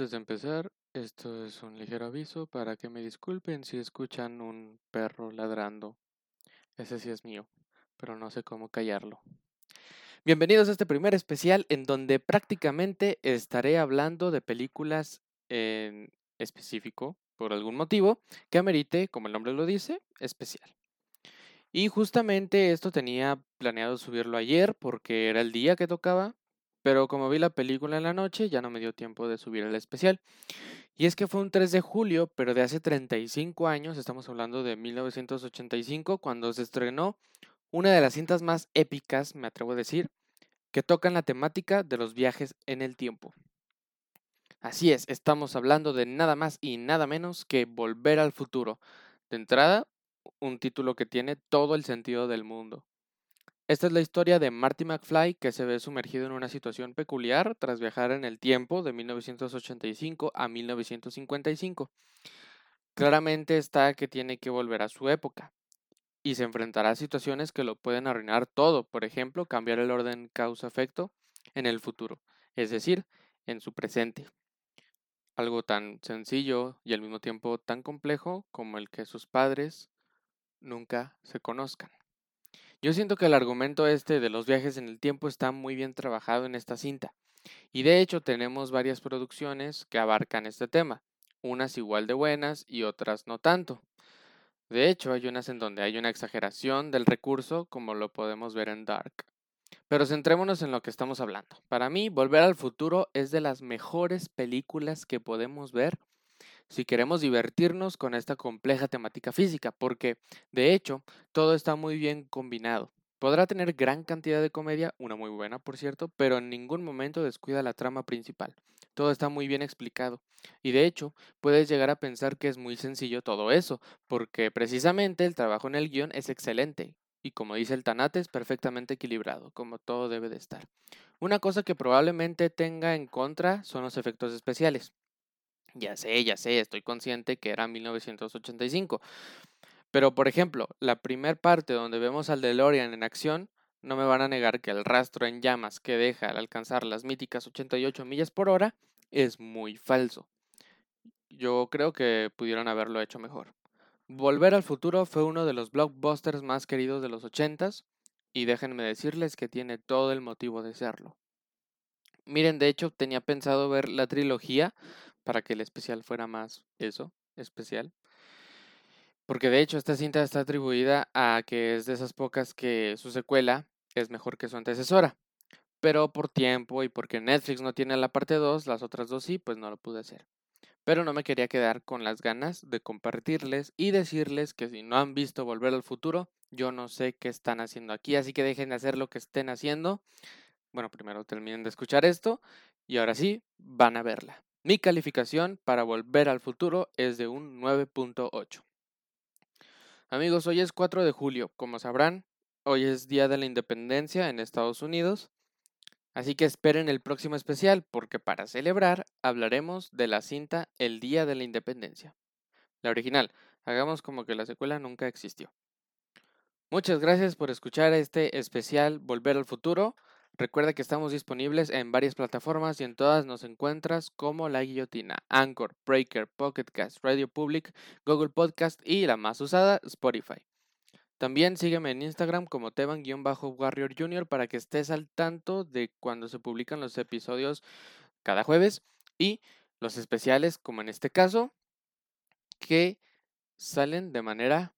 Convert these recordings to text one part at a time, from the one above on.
Antes de empezar, esto es un ligero aviso para que me disculpen si escuchan un perro ladrando. Ese sí es mío, pero no sé cómo callarlo. Bienvenidos a este primer especial en donde prácticamente estaré hablando de películas en específico, por algún motivo, que amerite, como el nombre lo dice, especial. Y justamente esto tenía planeado subirlo ayer porque era el día que tocaba, pero como vi la película en la noche ya no me dio tiempo de subir el especial. Y es que fue un 3 de julio, pero de hace 35 años, estamos hablando de 1985, cuando se estrenó una de las cintas más épicas, me atrevo a decir, que tocan la temática de los viajes en el tiempo. Así es, estamos hablando de nada más y nada menos que Volver al futuro. De entrada, un título que tiene todo el sentido del mundo. Esta es la historia de Marty McFly que se ve sumergido en una situación peculiar tras viajar en el tiempo de 1985 a 1955. Claramente está que tiene que volver a su época y se enfrentará a situaciones que lo pueden arruinar todo, por ejemplo, cambiar el orden causa-efecto en el futuro, es decir, en su presente. Algo tan sencillo y al mismo tiempo tan complejo como el que sus padres nunca se conozcan. Yo siento que el argumento este de los viajes en el tiempo está muy bien trabajado en esta cinta. Y de hecho tenemos varias producciones que abarcan este tema, unas igual de buenas y otras no tanto. De hecho, hay unas en donde hay una exageración del recurso, como lo podemos ver en Dark. Pero centrémonos en lo que estamos hablando. Para mí, Volver al Futuro es de las mejores películas que podemos ver si queremos divertirnos con esta compleja temática física, porque, de hecho, todo está muy bien combinado. Podrá tener gran cantidad de comedia, una muy buena por cierto, pero en ningún momento descuida la trama principal. Todo está muy bien explicado. Y de hecho, puedes llegar a pensar que es muy sencillo todo eso, porque precisamente el trabajo en el guion es excelente. Y como dice el Tanate, es perfectamente equilibrado, como todo debe de estar. Una cosa que probablemente tenga en contra son los efectos especiales. Ya sé, ya sé, estoy consciente que era 1985. Pero, por ejemplo, la primera parte donde vemos al DeLorean en acción, no me van a negar que el rastro en llamas que deja al alcanzar las míticas 88 millas por hora es muy falso. Yo creo que pudieron haberlo hecho mejor. Volver al futuro fue uno de los blockbusters más queridos de los 80s y déjenme decirles que tiene todo el motivo de serlo. Miren, de hecho tenía pensado ver la trilogía, para que el especial fuera más eso, especial. Porque de hecho esta cinta está atribuida a que es de esas pocas que su secuela es mejor que su antecesora. Pero por tiempo y porque Netflix no tiene la parte 2, las otras dos sí, pues no lo pude hacer. Pero no me quería quedar con las ganas de compartirles y decirles que si no han visto Volver al Futuro, yo no sé qué están haciendo aquí, así que dejen de hacer lo que estén haciendo. Bueno, primero terminen de escuchar esto y ahora sí, van a verla. Mi calificación para volver al futuro es de un 9.8. Amigos, hoy es 4 de julio, como sabrán, hoy es Día de la Independencia en Estados Unidos, así que esperen el próximo especial porque para celebrar hablaremos de la cinta El Día de la Independencia. La original, hagamos como que la secuela nunca existió. Muchas gracias por escuchar este especial Volver al Futuro. Recuerda que estamos disponibles en varias plataformas y en todas nos encuentras como La Guillotina, Anchor, Breaker, Pocketcast, Radio Public, Google Podcast y la más usada, Spotify. También sígueme en Instagram como Teban-Warrior Jr. para que estés al tanto de cuando se publican los episodios cada jueves y los especiales, como en este caso, que salen de manera,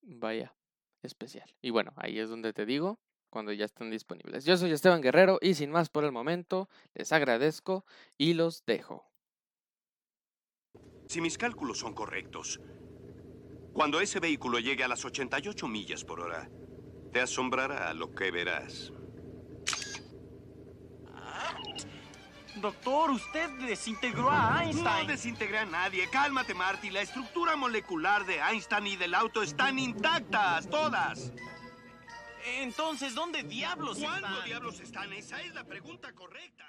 vaya, especial. Y bueno, ahí es donde te digo cuando ya están disponibles. Yo soy Esteban Guerrero y sin más por el momento, les agradezco y los dejo. Si mis cálculos son correctos, cuando ese vehículo llegue a las 88 millas por hora, te asombrará lo que verás. Doctor, usted desintegró a Einstein. No desintegré a nadie. Cálmate, Marty. La estructura molecular de Einstein y del auto están intactas, todas. Entonces, ¿dónde diablos ¿Cuándo están? diablos están? Esa es la pregunta correcta.